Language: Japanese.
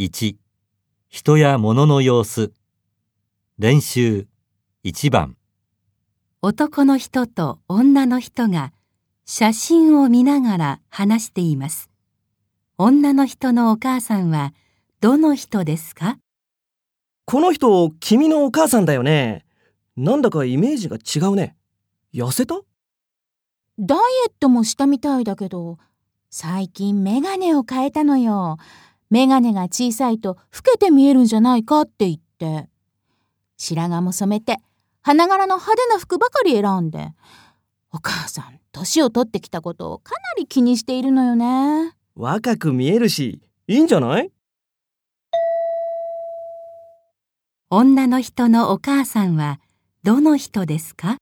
1人や物の様子練習1番男の人と女の人が写真を見ながら話しています。女の人のお母さんはどの人ですか？この人、君のお母さんだよね。なんだかイメージが違うね。痩せた？ダイエットもしたみたいだけど、最近メガネを変えたのよ。メガネが小さいと老けて見えるんじゃないかって言って。白髪も染めて、花柄の派手な服ばかり選んで。お母さん、年を取ってきたことをかなり気にしているのよね。若く見えるし、いいんじゃない？女の人のお母さんはどの人ですか？